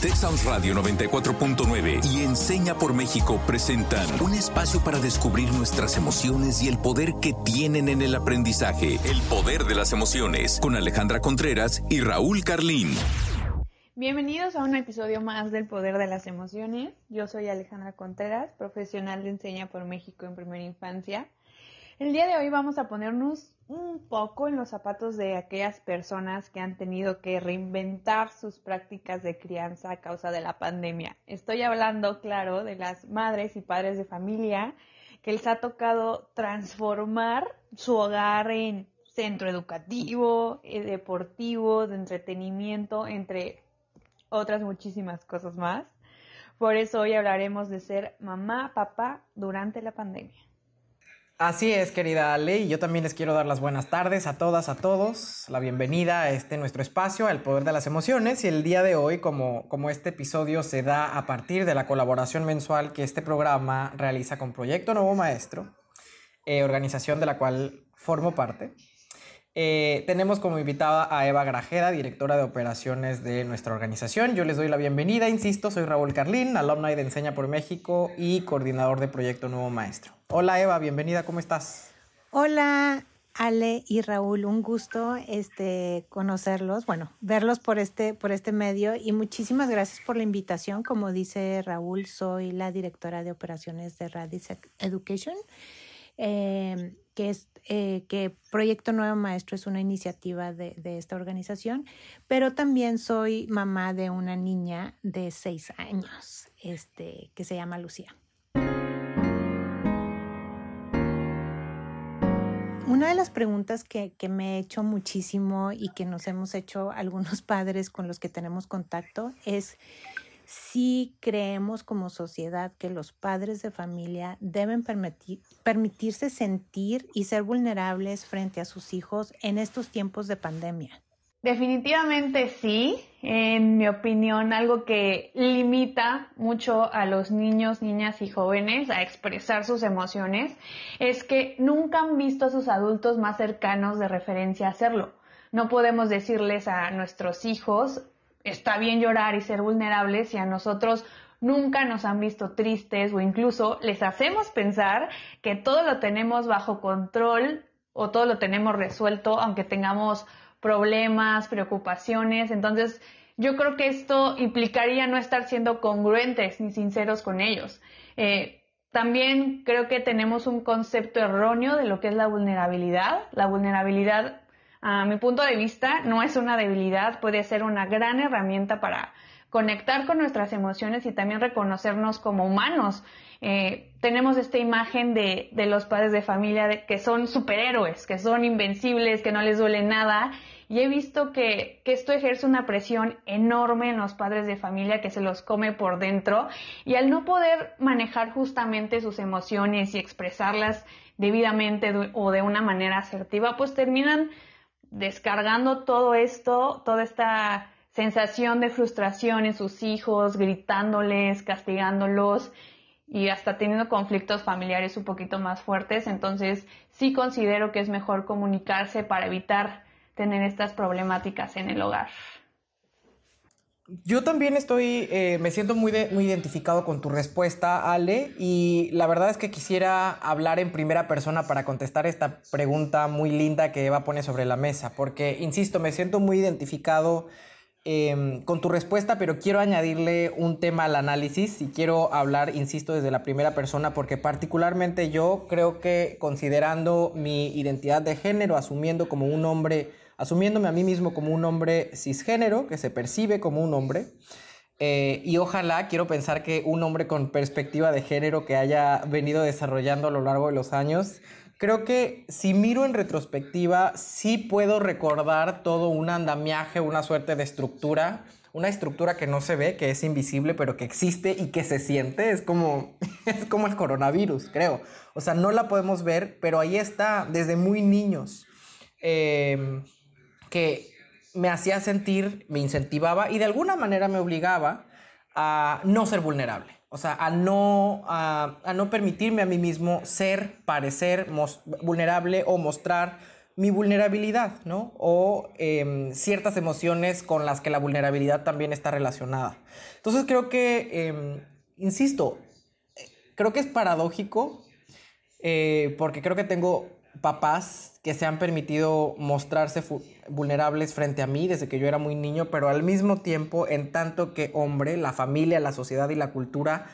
Texas Radio 94.9 y Enseña por México presentan un espacio para descubrir nuestras emociones y el poder que tienen en el aprendizaje. El poder de las emociones con Alejandra Contreras y Raúl Carlín. Bienvenidos a un episodio más del Poder de las Emociones. Yo soy Alejandra Contreras, profesional de Enseña por México en primera infancia. El día de hoy vamos a ponernos un poco en los zapatos de aquellas personas que han tenido que reinventar sus prácticas de crianza a causa de la pandemia. Estoy hablando, claro, de las madres y padres de familia que les ha tocado transformar su hogar en centro educativo, eh, deportivo, de entretenimiento, entre otras muchísimas cosas más. Por eso hoy hablaremos de ser mamá, papá durante la pandemia. Así es, querida Ale, y yo también les quiero dar las buenas tardes a todas, a todos, la bienvenida a este nuestro espacio, al poder de las emociones, y el día de hoy, como, como este episodio se da a partir de la colaboración mensual que este programa realiza con Proyecto Nuevo Maestro, eh, organización de la cual formo parte, eh, tenemos como invitada a Eva Grajeda, directora de operaciones de nuestra organización. Yo les doy la bienvenida, insisto, soy Raúl Carlín, alumni de Enseña por México y coordinador de Proyecto Nuevo Maestro. Hola Eva, bienvenida, ¿cómo estás? Hola Ale y Raúl, un gusto este, conocerlos, bueno, verlos por este, por este medio y muchísimas gracias por la invitación. Como dice Raúl, soy la directora de operaciones de Radis Education. Eh, que es eh, que Proyecto Nuevo Maestro es una iniciativa de, esta organización, pero también soy mamá de una niña de seis años, este, que se llama Lucía. Una de las preguntas que, que, me he hecho muchísimo y que nos hemos hecho algunos padres con los que tenemos contacto es sí creemos como sociedad que los padres de familia deben permitirse sentir y ser vulnerables frente a sus hijos en estos tiempos de pandemia. Definitivamente sí, en mi opinión, algo que limita mucho a los niños, niñas y jóvenes a expresar sus emociones es que nunca han visto a sus adultos más cercanos de referencia hacerlo. No podemos decirles a nuestros hijos está bien llorar y ser vulnerables y a nosotros nunca nos han visto tristes o incluso les hacemos pensar que todo lo tenemos bajo control o todo lo tenemos resuelto aunque tengamos problemas, preocupaciones. Entonces, yo creo que esto implicaría no estar siendo congruentes ni sinceros con ellos. Eh, también creo que tenemos un concepto erróneo de lo que es la vulnerabilidad. La vulnerabilidad a mi punto de vista, no es una debilidad, puede ser una gran herramienta para conectar con nuestras emociones y también reconocernos como humanos. Eh, tenemos esta imagen de, de, los padres de familia que son superhéroes, que son invencibles, que no les duele nada. Y he visto que, que esto ejerce una presión enorme en los padres de familia que se los come por dentro. Y al no poder manejar justamente sus emociones y expresarlas debidamente o de una manera asertiva, pues terminan descargando todo esto, toda esta sensación de frustración en sus hijos, gritándoles, castigándolos y hasta teniendo conflictos familiares un poquito más fuertes. Entonces sí considero que es mejor comunicarse para evitar tener estas problemáticas en el hogar. Yo también estoy, eh, me siento muy, muy identificado con tu respuesta, Ale, y la verdad es que quisiera hablar en primera persona para contestar esta pregunta muy linda que Eva pone sobre la mesa, porque, insisto, me siento muy identificado em, con tu respuesta, pero quiero añadirle un tema al análisis y quiero hablar, insisto, desde la primera persona, porque particularmente yo creo que considerando mi identidad de género, asumiendo como un hombre, asumiéndome a mí mismo como un hombre cisgénero, que se percibe como un hombre. Eh, y ojalá, quiero pensar que un hombre con perspectiva de género que haya venido desarrollando a lo largo de los años, creo que si miro en retrospectiva, sí puedo recordar todo un andamiaje, una suerte de estructura, una estructura que no se ve, que es invisible, pero que existe y que se siente. Es como, es como el coronavirus, creo. O sea, no la podemos ver, pero ahí está desde muy niños. Eh, que me hacía sentir, me incentivaba y de alguna manera me obligaba a no ser vulnerable. O sea, a no, a, no permitirme a mí mismo ser, parecer vulnerable o mostrar mi vulnerabilidad, ¿no? O em, ciertas emociones con las que la vulnerabilidad también está relacionada. Entonces creo que, em, insisto, creo que es paradójico eh, porque creo que tengo papás que se han permitido mostrarse vulnerables frente a mí desde que yo era muy niño, pero al mismo tiempo, en tanto que hombre, la familia, la sociedad y la cultura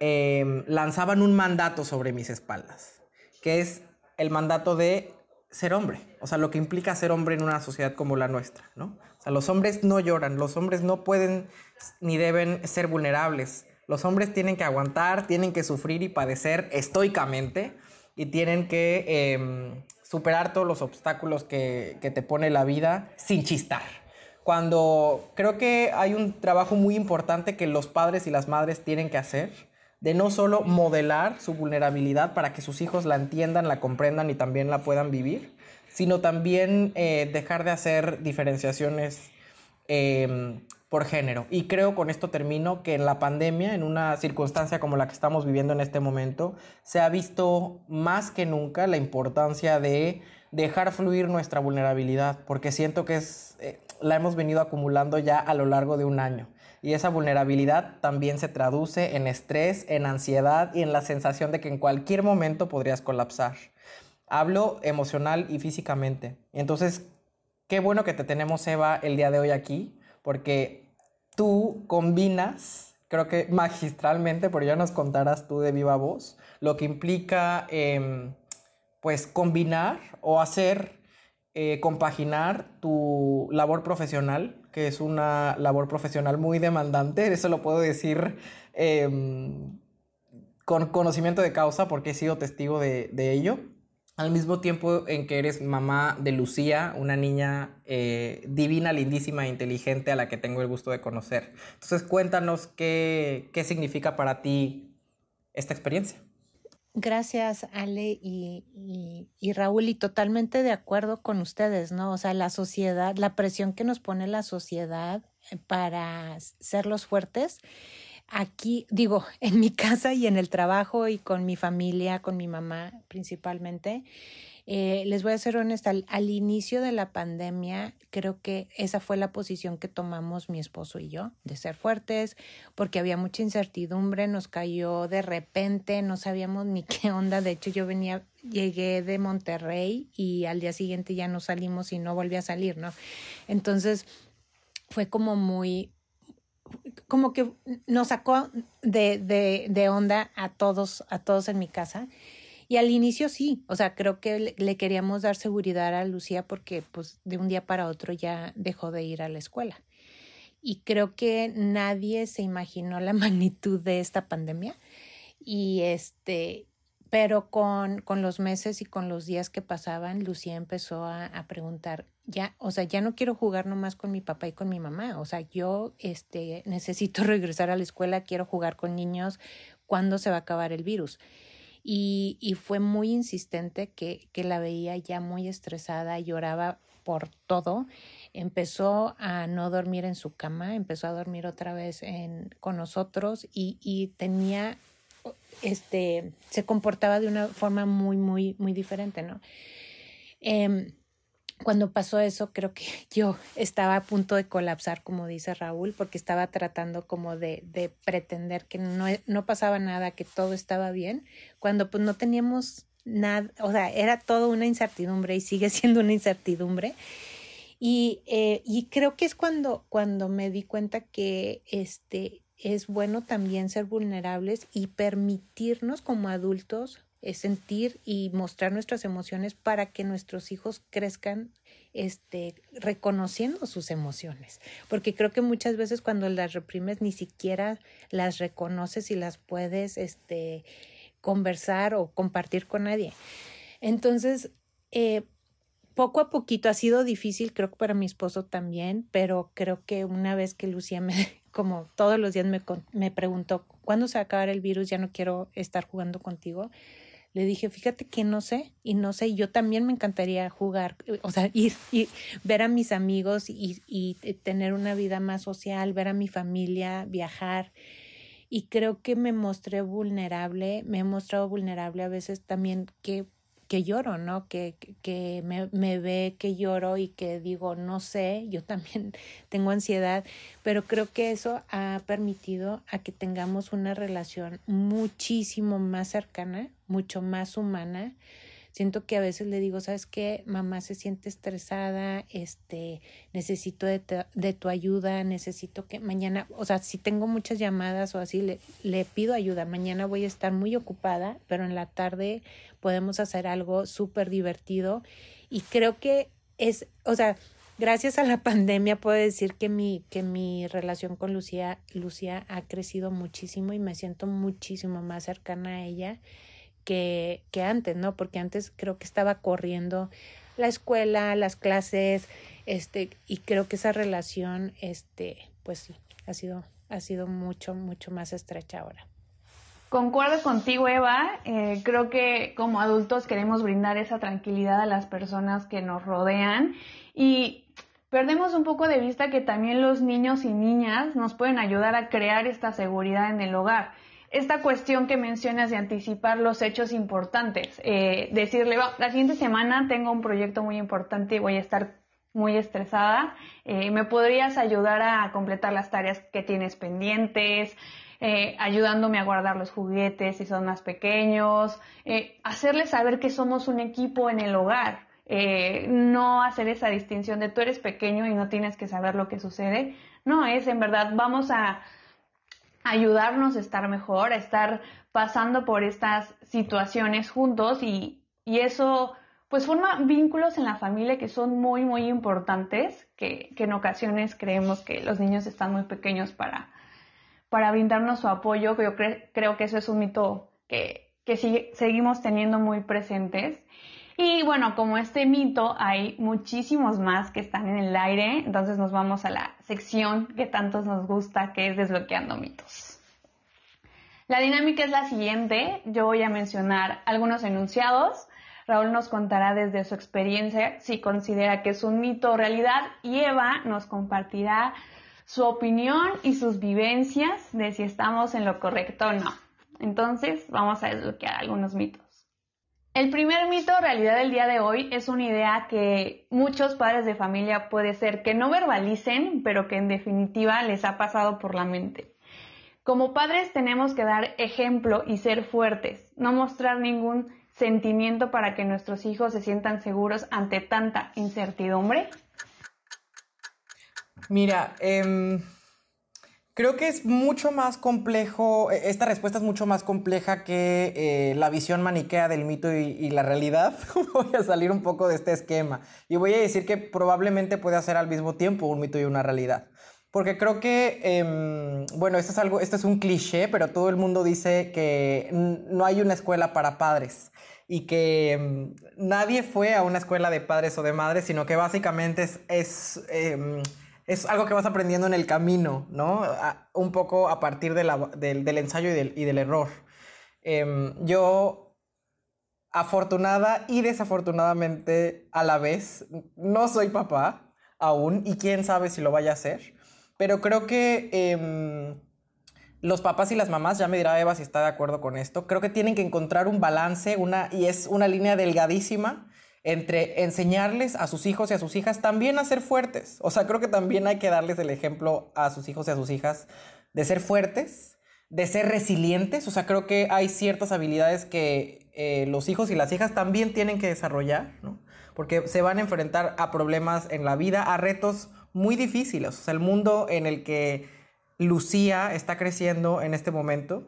em, lanzaban un mandato sobre mis espaldas, que es el mandato de ser hombre, o sea, lo que implica ser hombre en una sociedad como la nuestra, ¿no? O sea, los hombres no lloran, los hombres no pueden ni deben ser vulnerables. Los hombres tienen que aguantar, tienen que sufrir y padecer estoicamente y tienen que em, superar todos los obstáculos que, te pone la vida sin chistar. Cuando creo que hay un trabajo muy importante que los padres y las madres tienen que hacer, de no solo modelar su vulnerabilidad para que sus hijos la entiendan, la comprendan y también la puedan vivir, sino también eh, dejar de hacer diferenciaciones em, por género. Y creo con esto termino que en la pandemia, en una circunstancia como la que estamos viviendo en este momento, se ha visto más que nunca la importancia de dejar fluir nuestra vulnerabilidad, porque siento que es, eh, la hemos venido acumulando ya a lo largo de un año. Y esa vulnerabilidad también se traduce en estrés, en ansiedad y en la sensación de que en cualquier momento podrías colapsar. Hablo emocional y físicamente. Entonces, qué bueno que te tenemos, Eva, el día de hoy aquí, porque tú combinas, creo que magistralmente, pero ya nos contarás tú de viva voz, lo que implica, em, pues, combinar o hacer, eh, compaginar tu labor profesional que es una labor profesional muy demandante, eso lo puedo decir em, con conocimiento de causa porque he sido testigo de, ello. Al mismo tiempo en que eres mamá de Lucía, una niña eh, divina, lindísima e inteligente a la que tengo el gusto de conocer. Entonces cuéntanos qué, qué significa para ti esta experiencia. Gracias, Ale y, y, Raúl, y totalmente de acuerdo con ustedes, ¿no? O sea, la sociedad, la presión que nos pone la sociedad eh, para ser los fuertes. Aquí, digo, en mi casa y en el trabajo y con mi familia, con mi mamá principalmente, eh, les voy a ser honesta, al, inicio de la pandemia creo que esa fue la posición que tomamos mi esposo y yo, de ser fuertes, porque había mucha incertidumbre, nos cayó de repente, no sabíamos ni qué onda, de hecho yo venía, llegué de Monterrey y al día siguiente ya no salimos y no volví a salir, ¿no? Entonces fue como muy, como que nos sacó de, de, de onda a todos, a todos en mi casa. Y al inicio sí, o sea, creo que le, queríamos dar seguridad a Lucía porque pues de un día para otro ya dejó de ir a la escuela. Y creo que nadie se imaginó la magnitud de esta pandemia. Y este, pero con, con los meses y con los días que pasaban, Lucía empezó a, a, preguntar, ya, o sea, ya no quiero jugar nomás con mi papá y con mi mamá, o sea, yo este, necesito regresar a la escuela, quiero jugar con niños, ¿cuándo se va a acabar el virus? y, y fue muy insistente que, que la veía ya muy estresada, lloraba por todo, empezó a no dormir en su cama, empezó a dormir otra vez en, con nosotros y, y tenía, este, se comportaba de una forma muy, muy, muy diferente, ¿no? Eh, cuando pasó eso, creo que yo estaba a punto de colapsar, como dice Raúl, porque estaba tratando como de, de pretender que no, no pasaba nada, que todo estaba bien, cuando pues no teníamos nada, o sea, era todo una incertidumbre y sigue siendo una incertidumbre. Y, eh, y creo que es cuando, cuando me di cuenta que este, es bueno también ser vulnerables y permitirnos como adultos es sentir y mostrar nuestras emociones para que nuestros hijos crezcan este, reconociendo sus emociones. Porque creo que muchas veces cuando las reprimes ni siquiera las reconoces y las puedes este, conversar o compartir con nadie. Entonces, eh, poco a poquito ha sido difícil, creo que para mi esposo también, pero creo que una vez que Lucía me, como todos los días me, me preguntó, ¿cuándo se va a acabar el virus? Ya no quiero estar jugando contigo le dije, fíjate que no sé, y no sé, yo también me encantaría jugar, o sea, ir y ver a mis amigos y, y tener una vida más social, ver a mi familia, viajar. Y creo que me mostré vulnerable, me he mostrado vulnerable a veces también que que lloro, ¿no? Que, que me, me, ve que lloro y que digo, no sé, yo también tengo ansiedad, pero creo que eso ha permitido a que tengamos una relación muchísimo más cercana, mucho más humana, Siento que a veces le digo, ¿sabes qué? Mamá se siente estresada, este, necesito de, de tu ayuda, necesito que mañana, o sea, si tengo muchas llamadas o así, le, le pido ayuda. Mañana voy a estar muy ocupada, pero en la tarde podemos hacer algo súper divertido. Y creo que es, o sea, gracias a la pandemia puedo decir que mi, que mi relación con Lucía, Lucía ha crecido muchísimo y me siento muchísimo más cercana a ella que, antes, ¿no? Porque antes creo que estaba corriendo la escuela, las clases, este, y creo que esa relación, este, pues ha sido, ha sido mucho, mucho más estrecha ahora. Concuerdo contigo, Eva. Eh, creo que como adultos queremos brindar esa tranquilidad a las personas que nos rodean y perdemos un poco de vista que también los niños y niñas nos pueden ayudar a crear esta seguridad en el hogar esta cuestión que mencionas de anticipar los hechos importantes, eh, decirle, la siguiente semana tengo un proyecto muy importante y voy a estar muy estresada, eh, ¿me podrías ayudar a completar las tareas que tienes pendientes? Eh, ayudándome a guardar los juguetes si son más pequeños, hacerles saber que somos un equipo en el hogar, no hacer esa distinción de tú eres pequeño y no tienes que saber lo que sucede, no, es en verdad, vamos a ayudarnos a estar mejor, a estar pasando por estas situaciones juntos y, eso pues forma vínculos en la familia que son muy muy importantes, que, en ocasiones creemos que los niños están muy pequeños para, para brindarnos su apoyo, yo creo que eso es un mito que, que seguimos teniendo muy presentes. Y bueno, como este mito, hay muchísimos más que están en el aire, entonces nos vamos a la sección que tantos nos gusta, que es desbloqueando mitos. La dinámica es la siguiente, yo voy a mencionar algunos enunciados, Raúl nos contará desde su experiencia si considera que es un mito o realidad y Eva nos compartirá su opinión y sus vivencias de si estamos en lo correcto o no. Entonces, vamos a desbloquear algunos mitos. El primer mito o realidad del día de hoy es una idea que muchos padres de familia puede ser que no verbalicen, pero que en definitiva les ha pasado por la mente. Como padres tenemos que dar ejemplo y ser fuertes, no mostrar ningún sentimiento para que nuestros hijos se sientan seguros ante tanta incertidumbre. Mira, eh, Creo que es mucho más complejo, e, esta respuesta es mucho más compleja que eh, la visión maniquea del mito y, la realidad. voy a salir un poco de este esquema y voy a decir que probablemente puede ser al mismo tiempo un mito y una realidad. Porque creo que, em, bueno, esto es algo, esto es un cliché, pero todo el mundo dice que no hay una escuela para padres y que em, nadie fue a una escuela de padres o de madres, sino que básicamente es, es em, es algo que vas aprendiendo en el camino, ¿no? un poco a partir del, ensayo y del, error. Em, yo, afortunada y desafortunadamente a la vez, no soy papá aún y quién sabe si lo vaya a hacer, pero creo que em, los papás y las mamás, ya me dirá Eva si está de acuerdo con esto, creo que tienen que encontrar un balance una, y es una línea delgadísima entre enseñarles a sus hijos y a sus hijas también a ser fuertes. O sea, creo que también hay que darles el ejemplo a sus hijos y a sus hijas de ser fuertes, de ser resilientes. O sea, creo que hay ciertas habilidades que eh, los hijos y las hijas también tienen que desarrollar, ¿no? Porque se van a enfrentar a problemas en la vida, a retos muy difíciles. O sea, el mundo en el que Lucía está creciendo en este momento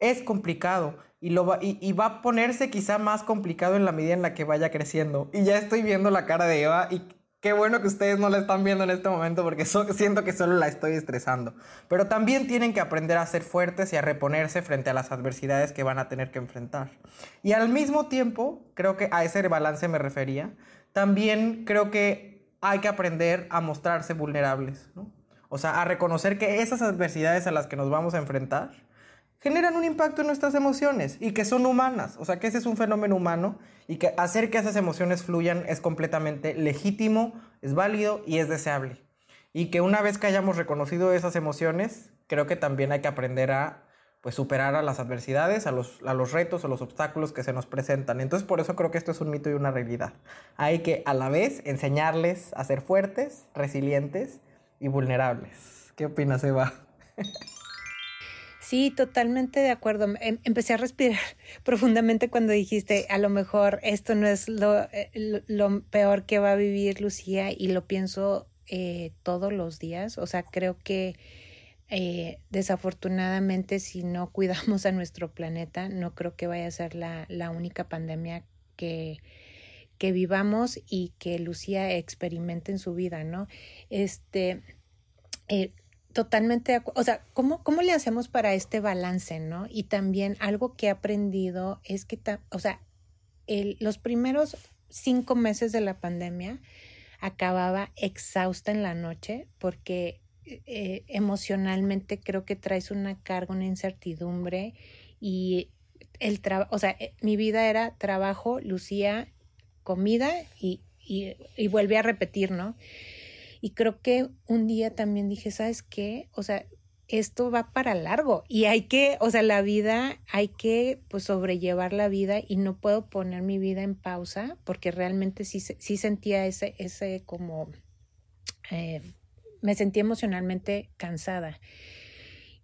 es complicado y, lo va, y, va a ponerse quizá más complicado en la medida en la que vaya creciendo. Y ya estoy viendo la cara de Eva y qué bueno que ustedes no la están viendo en este momento porque siento que solo la estoy estresando. Pero también tienen que aprender a ser fuertes y a reponerse frente a las adversidades que van a tener que enfrentar. Y al mismo tiempo, creo que a ese balance me refería, también creo que hay que aprender a mostrarse vulnerables, ¿no? O sea, a reconocer que esas adversidades a las que nos vamos a enfrentar, generan un impacto en nuestras emociones y que son humanas. O sea, que ese es un fenómeno humano y que hacer que esas emociones fluyan es completamente legítimo, es válido y es deseable. Y que una vez que hayamos reconocido esas emociones, creo que también hay que aprender a pues superar a las adversidades, a los, a los retos o los obstáculos que se nos presentan. Entonces por eso creo que esto es un mito y una realidad. Hay que a la vez enseñarles a ser fuertes, resilientes y vulnerables. ¿Qué opinas, Eva? Sí, totalmente de acuerdo. Em, empecé a respirar profundamente cuando dijiste, a lo mejor esto no es lo, eh, lo peor que va a vivir Lucía y lo pienso eh, todos los días. O sea, creo que eh, desafortunadamente si no cuidamos a nuestro planeta, no creo que vaya a ser la, la única pandemia que, que vivamos y que Lucía experimente en su vida, ¿no? Este, eh, totalmente, o sea, ¿cómo, ¿cómo le hacemos para este balance, ¿no? Y también algo que he aprendido es que, o sea, los primeros cinco meses de la pandemia acababa exhausta en la noche porque eh, emocionalmente creo que traes una carga, una incertidumbre y el trabajo, o sea, eh, mi vida era trabajo, Lucía, comida y, y, y vuelve a repetir, ¿no? Y creo que un día también dije, ¿sabes qué? O sea, esto va para largo y hay que, o sea, la vida, hay que pues sobrellevar la vida y no puedo poner mi vida en pausa porque realmente sí, sí sentía ese, ese como eh, me sentí emocionalmente cansada.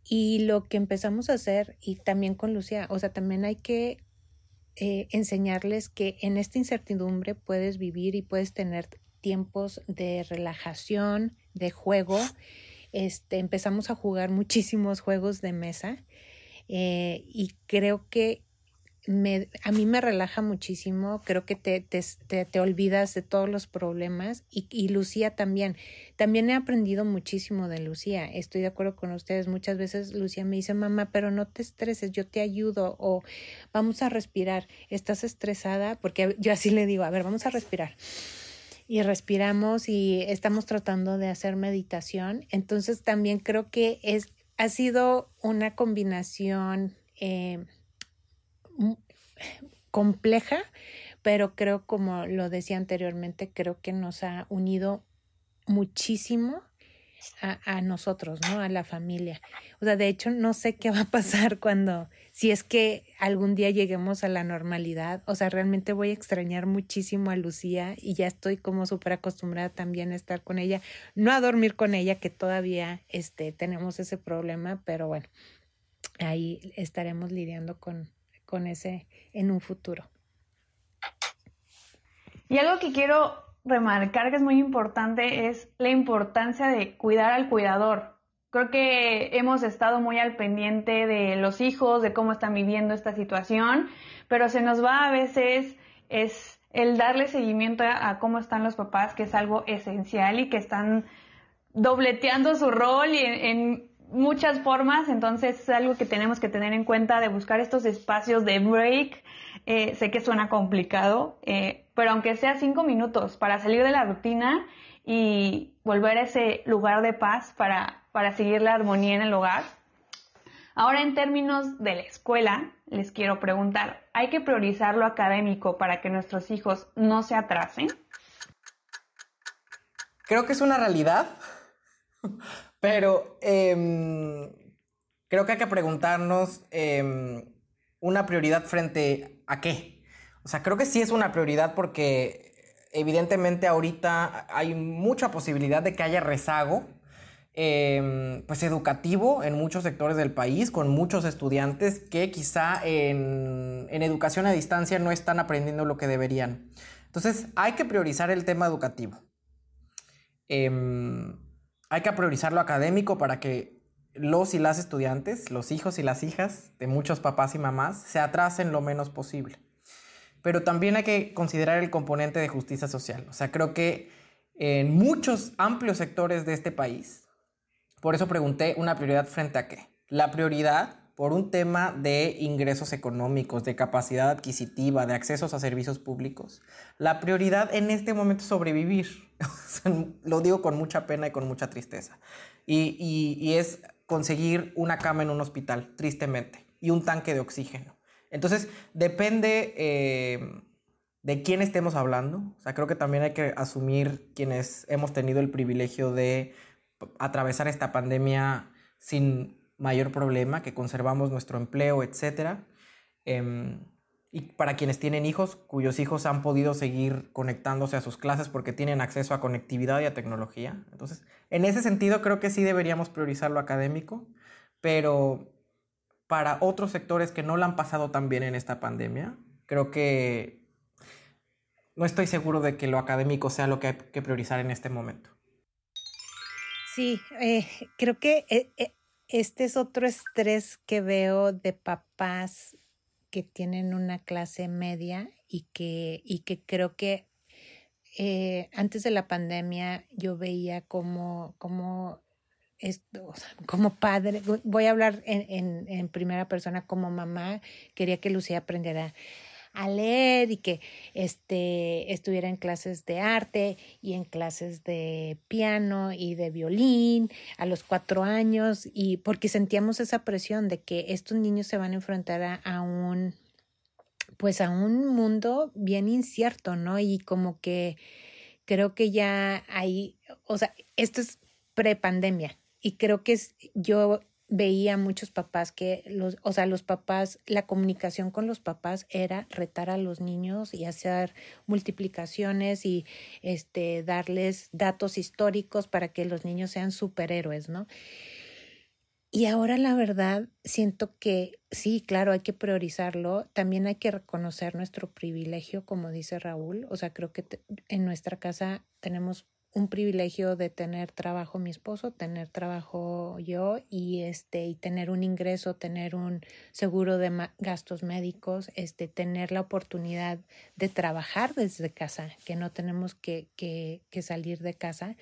Y lo que empezamos a hacer, y también con Lucía, o sea, también hay que eh, enseñarles que en esta incertidumbre puedes vivir y puedes tener tiempos de relajación, de juego. Este, empezamos a jugar muchísimos juegos de mesa eh, y creo que me, a mí me relaja muchísimo, creo que te, te, te, olvidas de todos los problemas y, y, Lucía también. También he aprendido muchísimo de Lucía, estoy de acuerdo con ustedes. Muchas veces Lucía me dice, mamá, pero no te estreses, yo te ayudo o vamos a respirar, estás estresada, porque yo así le digo, a ver, vamos a respirar. Y respiramos y estamos tratando de hacer meditación. Entonces también creo que es, ha sido una combinación. Eh, compleja, pero creo, como lo decía anteriormente, creo que nos ha unido muchísimo a, a, nosotros, ¿no? A la familia. O sea, de hecho, no sé qué va a pasar cuando, si es que algún día lleguemos a la normalidad. O sea, realmente voy a extrañar muchísimo a Lucía y ya estoy como súper acostumbrada también a estar con ella, no a dormir con ella, que todavía este, tenemos ese problema, pero bueno, ahí estaremos lidiando con, con ese en un futuro. Y algo que quiero remarcar que es muy importante es la importancia de cuidar al cuidador. Creo que hemos estado muy al pendiente de los hijos, de cómo están viviendo esta situación, pero se nos va a veces es el darle seguimiento a, cómo están los papás, que es algo esencial y que están dobleteando su rol y en muchas formas, entonces es algo que tenemos que tener en cuenta de buscar estos espacios de break. Eh, sé que suena complicado, eh, pero aunque sea cinco minutos para salir de la rutina y volver a ese lugar de paz para, para seguir la armonía en el hogar. Ahora en términos de la escuela, les quiero preguntar, ¿hay que priorizar lo académico para que nuestros hijos no se atrasen? Creo que es una realidad, pero em, creo que hay que preguntarnos em, una prioridad frente a qué. O sea, creo que sí es una prioridad porque evidentemente ahorita hay mucha posibilidad de que haya rezago em, pues educativo en muchos sectores del país, con muchos estudiantes que quizá en, en, educación a distancia no están aprendiendo lo que deberían. Entonces hay que priorizar el tema educativo. Hay que priorizar lo académico para que los y las estudiantes, los hijos y las hijas de muchos papás y mamás, se atrasen lo menos posible. Pero también hay que considerar el componente de justicia social. O sea, creo que en muchos amplios sectores de este país, por eso pregunté una prioridad frente a qué. La prioridad por un tema de ingresos económicos, de capacidad adquisitiva, de accesos a servicios públicos. La prioridad en este momento es sobrevivir. Lo digo con mucha pena y con mucha tristeza. Y, y, es conseguir una cama en un hospital, tristemente, y un tanque de oxígeno. Entonces, depende eh, de quién estemos hablando. O sea, creo que también hay que asumir quienes hemos tenido el privilegio de atravesar esta pandemia sin mayor problema, que conservamos nuestro empleo, etc. Em, y para quienes tienen hijos, cuyos hijos han podido seguir conectándose a sus clases porque tienen acceso a conectividad y a tecnología. Entonces, en ese sentido, creo que sí deberíamos priorizar lo académico, pero para otros sectores que no lo han pasado tan bien en esta pandemia, creo que no estoy seguro de que lo académico sea lo que hay que priorizar en este momento. Sí, eh, creo que eh, eh, este es otro estrés que veo de papás que tienen una clase media y que, y que creo que antes de la pandemia yo veía como, como esto, como padre, voy a hablar en, en, en, primera persona como mamá, quería que Lucía aprendiera a leer y que este, estuviera en clases de arte y en clases de piano y de violín a los cuatro años y porque sentíamos esa presión de que estos niños se van a enfrentar a, un pues a un mundo bien incierto, ¿no? Y como que creo que ya hay, o sea, esto es prepandemia y creo que es, yo veía muchos papás que los, o sea, los papás, la comunicación con los papás era retar a los niños y hacer multiplicaciones y este darles datos históricos para que los niños sean superhéroes, ¿no? Y ahora la verdad siento que sí, claro, hay que priorizarlo, también hay que reconocer nuestro privilegio, como dice Raúl, o sea, creo que en nuestra casa tenemos un privilegio de tener trabajo mi esposo, tener trabajo yo y este y tener un ingreso, tener un seguro de gastos médicos, este tener la oportunidad de trabajar desde casa, que no tenemos que, que, que salir de casa.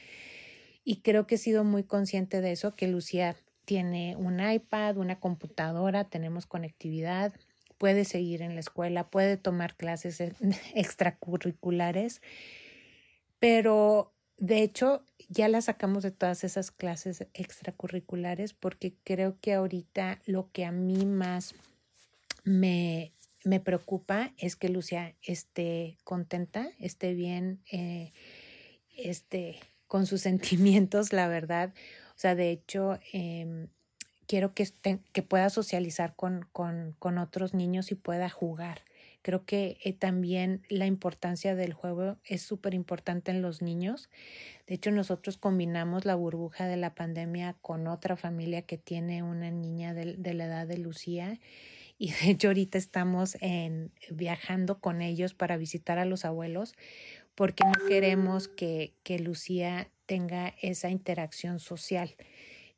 Y creo que he sido muy consciente de eso, que Lucía tiene un iPad, una computadora, tenemos conectividad, puede seguir en la escuela, puede tomar clases extracurriculares, pero de hecho, ya la sacamos de todas esas clases extracurriculares porque creo que ahorita lo que a mí más me, me preocupa es que Lucia esté contenta, esté bien, eh, esté con sus sentimientos, la verdad. O sea, de hecho, eh, quiero que, que pueda socializar con, con, con otros niños y pueda jugar. Creo que eh, también la importancia del juego es súper importante en los niños. De hecho, nosotros combinamos la burbuja de la pandemia con otra familia que tiene una niña de, de la edad de Lucía. Y de hecho, ahorita estamos en, viajando con ellos para visitar a los abuelos porque no queremos que, que Lucía tenga esa interacción social.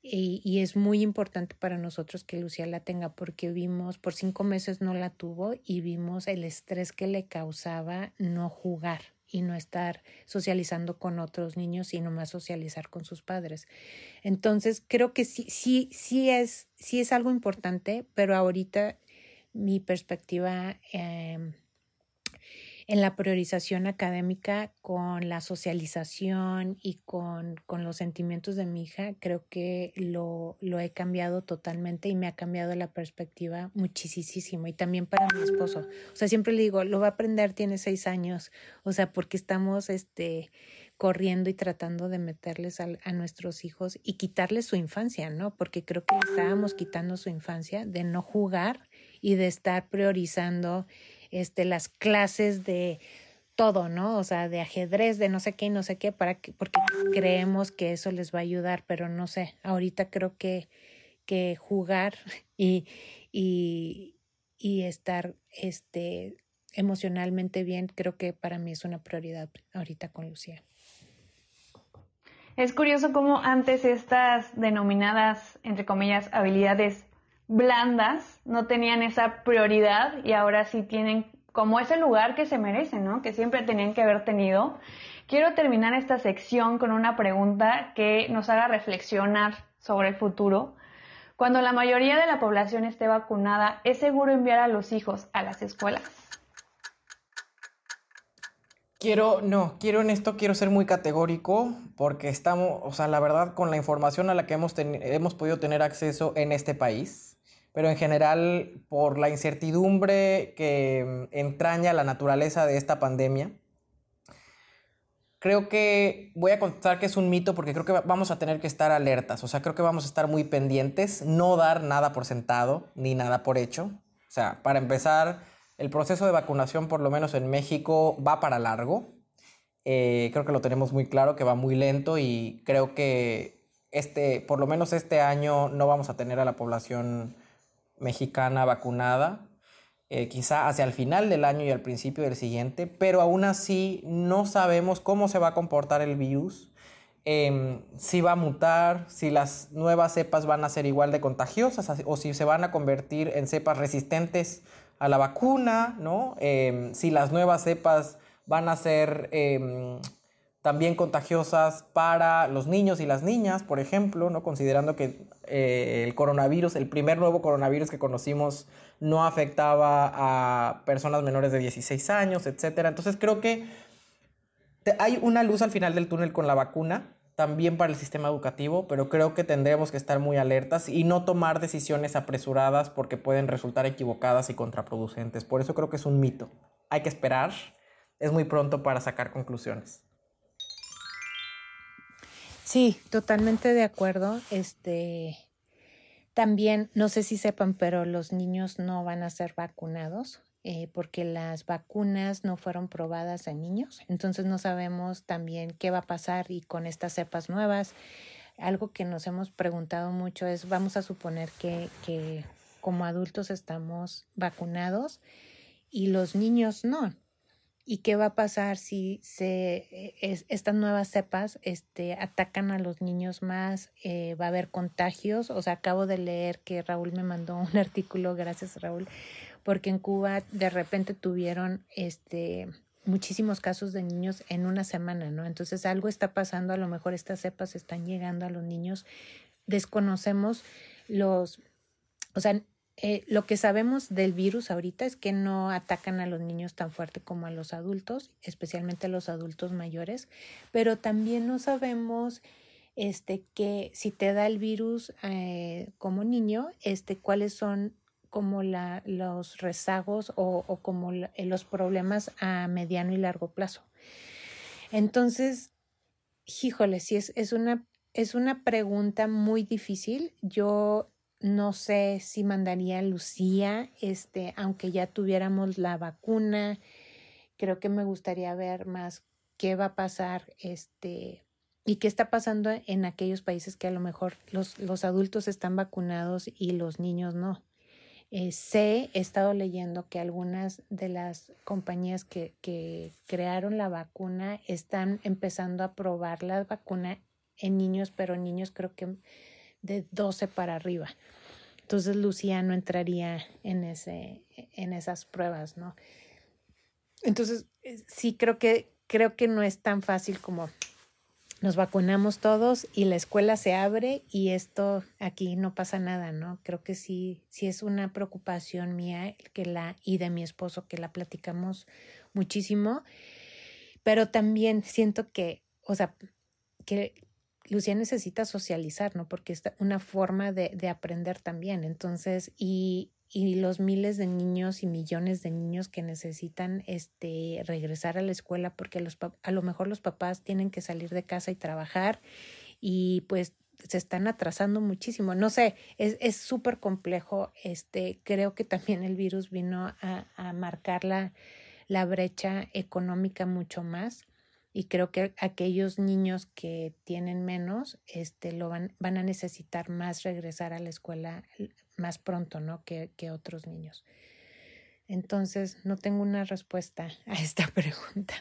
Y, es muy importante para nosotros que Lucía la tenga porque vimos, por cinco meses no la tuvo y vimos el estrés que le causaba no jugar y no estar socializando con otros niños, sino más socializar con sus padres. Entonces, creo que sí, sí, sí es, sí es algo importante, pero ahorita mi perspectiva eh, en la priorización académica con la socialización y con, con los sentimientos de mi hija, creo que lo, lo, he cambiado totalmente y me ha cambiado la perspectiva muchísimo. Y también para mi esposo. O sea, siempre le digo, lo va a aprender, tiene seis años. O sea, porque estamos este, corriendo y tratando de meterles a, a nuestros hijos y quitarles su infancia, ¿no? Porque creo que estábamos quitando su infancia de no jugar y de estar priorizando este, las clases de todo, ¿no? O sea, de ajedrez, de no sé qué y no sé qué, para que, porque creemos que eso les va a ayudar, pero no sé, ahorita creo que, que jugar y, y, y estar este, emocionalmente bien, creo que para mí es una prioridad ahorita con Lucía. Es curioso cómo antes estas denominadas, entre comillas, habilidades blandas no tenían esa prioridad y ahora sí tienen como ese lugar que se merecen, ¿no? Que siempre tenían que haber tenido. Quiero terminar esta sección con una pregunta que nos haga reflexionar sobre el futuro. Cuando la mayoría de la población esté vacunada, ¿es seguro enviar a los hijos a las escuelas? Quiero, no, quiero en esto, quiero ser muy categórico porque estamos, o sea, la verdad, con la información a la que hemos, hemos podido tener acceso en este país, pero en general por la incertidumbre que mm, entraña la naturaleza de esta pandemia, creo que voy a contar que es un mito porque creo que vamos a tener que estar alertas, o sea, creo que vamos a estar muy pendientes, no dar nada por sentado ni nada por hecho. O sea, para empezar, el proceso de vacunación, por lo menos en México, va para largo. Eh, creo que lo tenemos muy claro, que va muy lento y creo que este, por lo menos este año no vamos a tener a la población mexicana vacunada. Eh, quizá hacia el final del año y al principio del siguiente, pero aún así no sabemos cómo se va a comportar el virus, em, si va a mutar, si las nuevas cepas van a ser igual de contagiosas o si se van a convertir en cepas resistentes a la vacuna, ¿no? Em, si las nuevas cepas van a ser em, también contagiosas para los niños y las niñas, por ejemplo, ¿no? considerando que eh, el coronavirus, el primer nuevo coronavirus que conocimos, no afectaba a personas menores de 16 años, etc. Entonces creo que hay una luz al final del túnel con la vacuna, también para el sistema educativo, pero creo que tendremos que estar muy alertas y no tomar decisiones apresuradas porque pueden resultar equivocadas y contraproducentes. Por eso creo que es un mito. Hay que esperar. Es muy pronto para sacar conclusiones. Sí, totalmente de acuerdo. Este también, no sé si sepan, pero los niños no van a ser vacunados eh, porque las vacunas no fueron probadas en niños. Entonces no sabemos también qué va a pasar y con estas cepas nuevas. Algo que nos hemos preguntado mucho es, vamos a suponer que, que como adultos estamos vacunados y los niños no y qué va a pasar si se eh, estas nuevas cepas este, atacan a los niños más, eh, va a haber contagios. O sea, acabo de leer que Raúl me mandó un artículo, gracias Raúl, porque en Cuba de repente tuvieron este muchísimos casos de niños en una semana, ¿no? Entonces algo está pasando, a lo mejor estas cepas están llegando a los niños, desconocemos los, o sea, eh, lo que sabemos del virus ahorita es que no atacan a los niños tan fuerte como a los adultos, especialmente a los adultos mayores, pero también no sabemos este, que si te da el virus eh, como niño, este, cuáles son como la, los rezagos o, como los problemas a mediano y largo plazo. Entonces, híjole, sí es, es, una, es una pregunta muy difícil. Yo no sé si mandaría a Lucía, este, aunque ya tuviéramos la vacuna. Creo que me gustaría ver más qué va a pasar, este, y qué está pasando en aquellos países que a lo mejor los, los adultos están vacunados y los niños no. Eh, sé, he estado leyendo que algunas de las compañías que, que crearon la vacuna están empezando a probar la vacuna en niños, pero niños creo que de 12 para arriba. Entonces Lucía no entraría en, ese, en esas pruebas, ¿no? Entonces, eh, sí creo que, creo que no es tan fácil como nos vacunamos todos y la escuela se abre y esto aquí no pasa nada, ¿no? Creo que sí, sí es una preocupación mía que la, y de mi esposo que la platicamos muchísimo, pero también siento que, o sea, que Lucía necesita socializar, ¿no? Porque es una forma de, de aprender también. Entonces, y, y, los miles de niños y millones de niños que necesitan este, regresar a la escuela porque los, a lo mejor los papás tienen que salir de casa y trabajar y pues se están atrasando muchísimo. No sé, es súper complejo. Este, creo que también el virus vino a, a marcar la, la brecha económica mucho más y creo que aquellos niños que tienen menos este, lo van, van a necesitar más regresar a la escuela más pronto ¿no? que, que otros niños. Entonces, no tengo una respuesta a esta pregunta.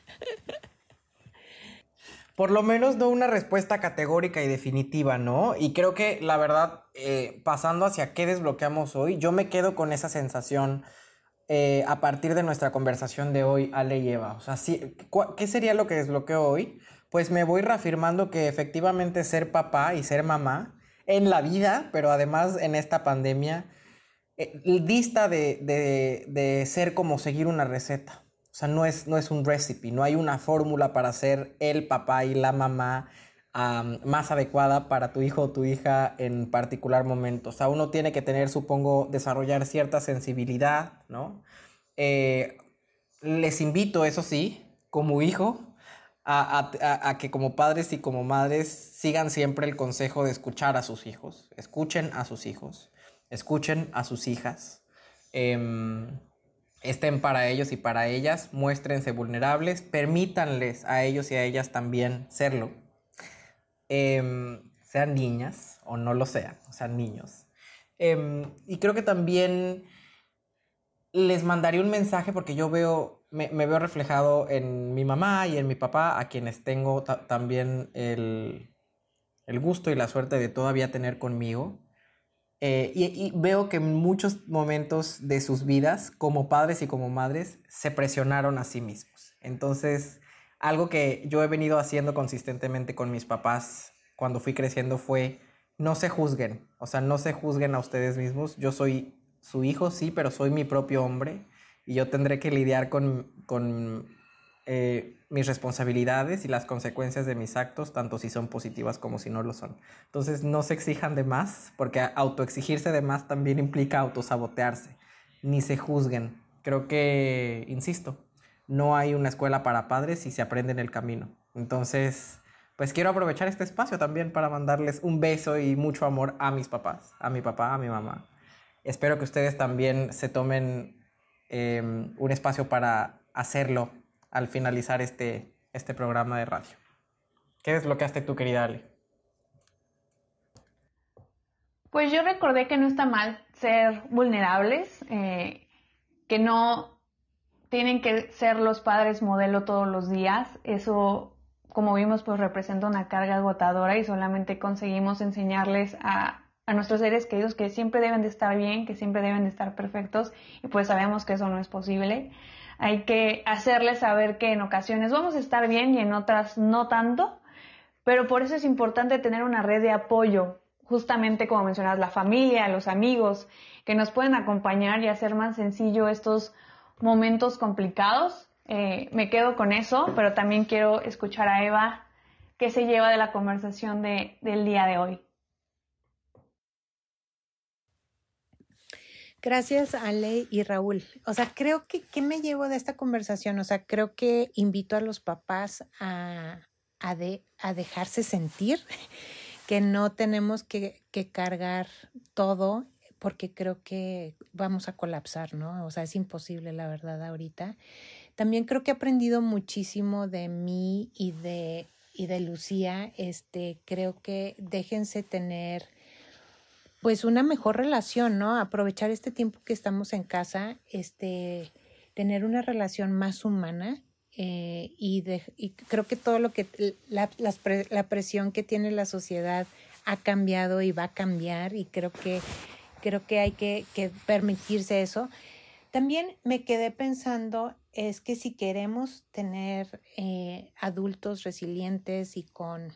Por lo menos no una respuesta categórica y definitiva, ¿no? Y creo que la verdad, eh, pasando hacia qué desbloqueamos hoy, yo me quedo con esa sensación eh, a partir de nuestra conversación de hoy, Ale y Eva? O sea, ¿qué sería lo que desbloqueo hoy? Pues me voy reafirmando que efectivamente ser papá y ser mamá en la vida, pero además en esta pandemia, eh, dista de, de, ser como seguir una receta. O sea, no es, no es un recipe, no hay una fórmula para ser el papá y la mamá más adecuada para tu hijo o tu hija en particular momento. O sea, uno tiene que tener, supongo, desarrollar cierta sensibilidad, ¿no? Eh, les invito, eso sí, como hijo, a, que como padres y como madres sigan siempre el consejo de escuchar a sus hijos, escuchen a sus hijos, escuchen a sus hijas, em, estén para ellos y para ellas, muéstrense vulnerables, permítanles a ellos y a ellas también serlo, em, sean niñas o no lo sean, sean niños. Em, y creo que también les mandaría un mensaje porque yo veo me, veo reflejado en mi mamá y en mi papá, a quienes tengo también el, gusto y la suerte de todavía tener conmigo. Eh, y, veo que en muchos momentos de sus vidas, como padres y como madres, se presionaron a sí mismos. Entonces, algo que yo he venido haciendo consistentemente con mis papás cuando fui creciendo fue, no se juzguen, o sea, no se juzguen a ustedes mismos. Yo soy su hijo, sí, pero soy mi propio hombre y yo tendré que lidiar con, con eh, mis responsabilidades y las consecuencias de mis actos, tanto si son positivas como si no lo son. Entonces no se exijan de más, porque autoexigirse de más también implica autosabotearse, ni se juzguen. Creo que, insisto, no hay una escuela para padres y se aprende en el camino. Entonces, pues quiero aprovechar este espacio también para mandarles un beso y mucho amor a mis papás, a mi papá, a mi mamá. Espero que ustedes también se tomen Em, un espacio para hacerlo al finalizar este, este programa de radio. ¿Qué desbloqueaste tú, querida Ale? Pues yo recordé que no está mal ser vulnerables, eh, que no tienen que ser los padres modelo todos los días. Eso, como vimos, pues representa una carga agotadora y solamente conseguimos enseñarles a a nuestros seres queridos que siempre deben de estar bien, que siempre deben de estar perfectos y pues sabemos que eso no es posible. Hay que hacerles saber que en ocasiones vamos a estar bien y en otras no tanto, pero por eso es importante tener una red de apoyo, justamente como mencionas, la familia, los amigos, que nos pueden acompañar y hacer más sencillo estos momentos complicados. Eh, me quedo con eso, pero también quiero escuchar a Eva qué se lleva de la conversación de, del día de hoy. Gracias, Ale y Raúl. O sea, creo que, ¿qué me llevo de esta conversación? O sea, creo que invito a los papás a, a, a dejarse sentir, que no tenemos que, que cargar todo, porque creo que vamos a colapsar, ¿no? O sea, es imposible, la verdad, ahorita. También creo que he aprendido muchísimo de mí y de, y de Lucía. Este, creo que déjense tener pues una mejor relación, ¿no? Aprovechar este tiempo que estamos en casa, este, tener una relación más humana eh, y, de, y, creo que todo lo que la, la, presión que tiene la sociedad ha cambiado y va a cambiar y creo que creo que hay que, que permitirse eso. También me quedé pensando es que si queremos tener eh, adultos resilientes y con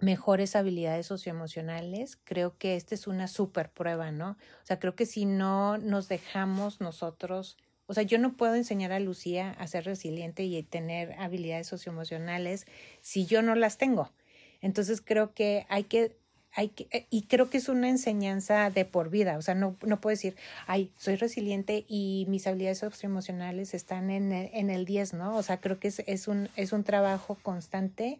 mejores habilidades socioemocionales, creo que esta es una super prueba, ¿no? O sea, creo que si no nos dejamos nosotros, o sea, yo no puedo enseñar a Lucía a ser resiliente y tener habilidades socioemocionales si yo no las tengo. Entonces creo que hay que hay que, eh, y creo que es una enseñanza de por vida, o sea, no, no puedo decir, ay, soy resiliente y mis habilidades socioemocionales están en el, en el 10, ¿no? O sea, creo que es, es, un, es un trabajo constante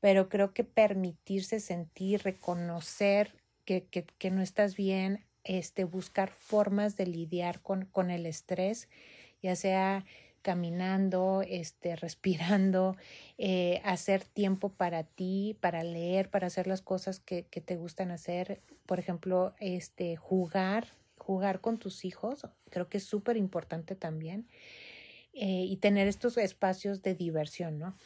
pero creo que permitirse sentir, reconocer que, que, que no estás bien, este, buscar formas de lidiar con, con el estrés, ya sea caminando, este, respirando, eh, hacer tiempo para ti, para leer, para hacer las cosas que, que te gustan hacer. Por ejemplo, este, jugar, jugar con tus hijos, creo que es súper importante también. Eh, y tener estos espacios de diversión, ¿no?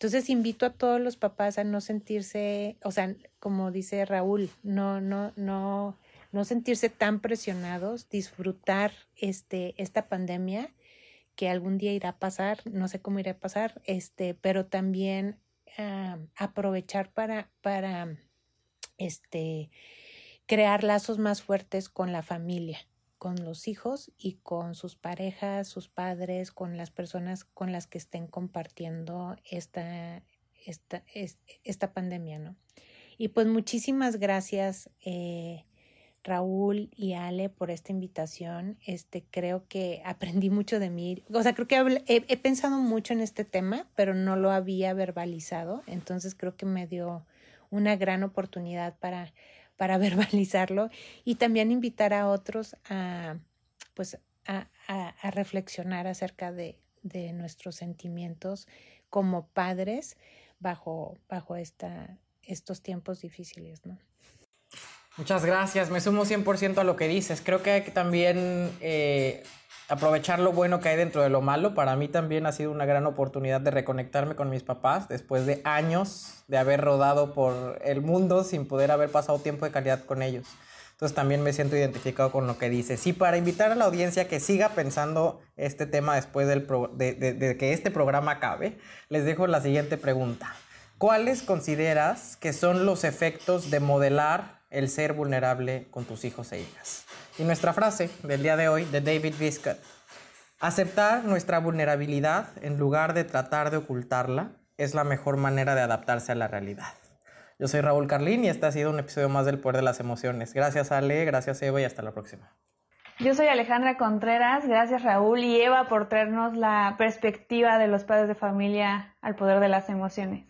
Entonces invito a todos los papás a no sentirse, o sea, como dice Raúl, no, no, no, no sentirse tan presionados, disfrutar este, esta pandemia que algún día irá a pasar, no sé cómo irá a pasar, este, pero también ah, aprovechar para, para este, crear lazos más fuertes con la familia con los hijos y con sus parejas, sus padres, con las personas con las que estén compartiendo esta, esta, esta pandemia, ¿no? Y pues muchísimas gracias, eh, Raúl y Ale por esta invitación. Este, creo que aprendí mucho de mí. O sea, creo que he, pensado mucho en este tema, pero no lo había verbalizado. Entonces creo que me dio una gran oportunidad para, para verbalizarlo y también invitar a otros a, pues, a, a, reflexionar acerca de, de, nuestros sentimientos como padres bajo, bajo esta, estos tiempos difíciles, ¿no? Muchas gracias, me sumo 100% a lo que dices. Creo que también eh, aprovechar lo bueno que hay dentro de lo malo. Para mí también ha sido una gran oportunidad de reconectarme con mis papás después de años de haber rodado por el mundo sin poder haber pasado tiempo de calidad con ellos. Entonces también me siento identificado con lo que dices. Y para invitar a la audiencia que siga pensando este tema después del de que este programa acabe, les dejo la siguiente pregunta. ¿Cuáles consideras que son los efectos de modelar el ser vulnerable con tus hijos e hijas. Y nuestra frase del día de hoy de David Biscuit. Aceptar nuestra vulnerabilidad en lugar de tratar de ocultarla es la mejor manera de adaptarse a la realidad. Yo soy Raúl Carlín y este ha sido un episodio más del Poder de las Emociones. Gracias Ale, gracias Eva y hasta la próxima. Yo soy Alejandra Contreras, gracias Raúl y Eva por traernos la perspectiva de los padres de familia al poder de las emociones.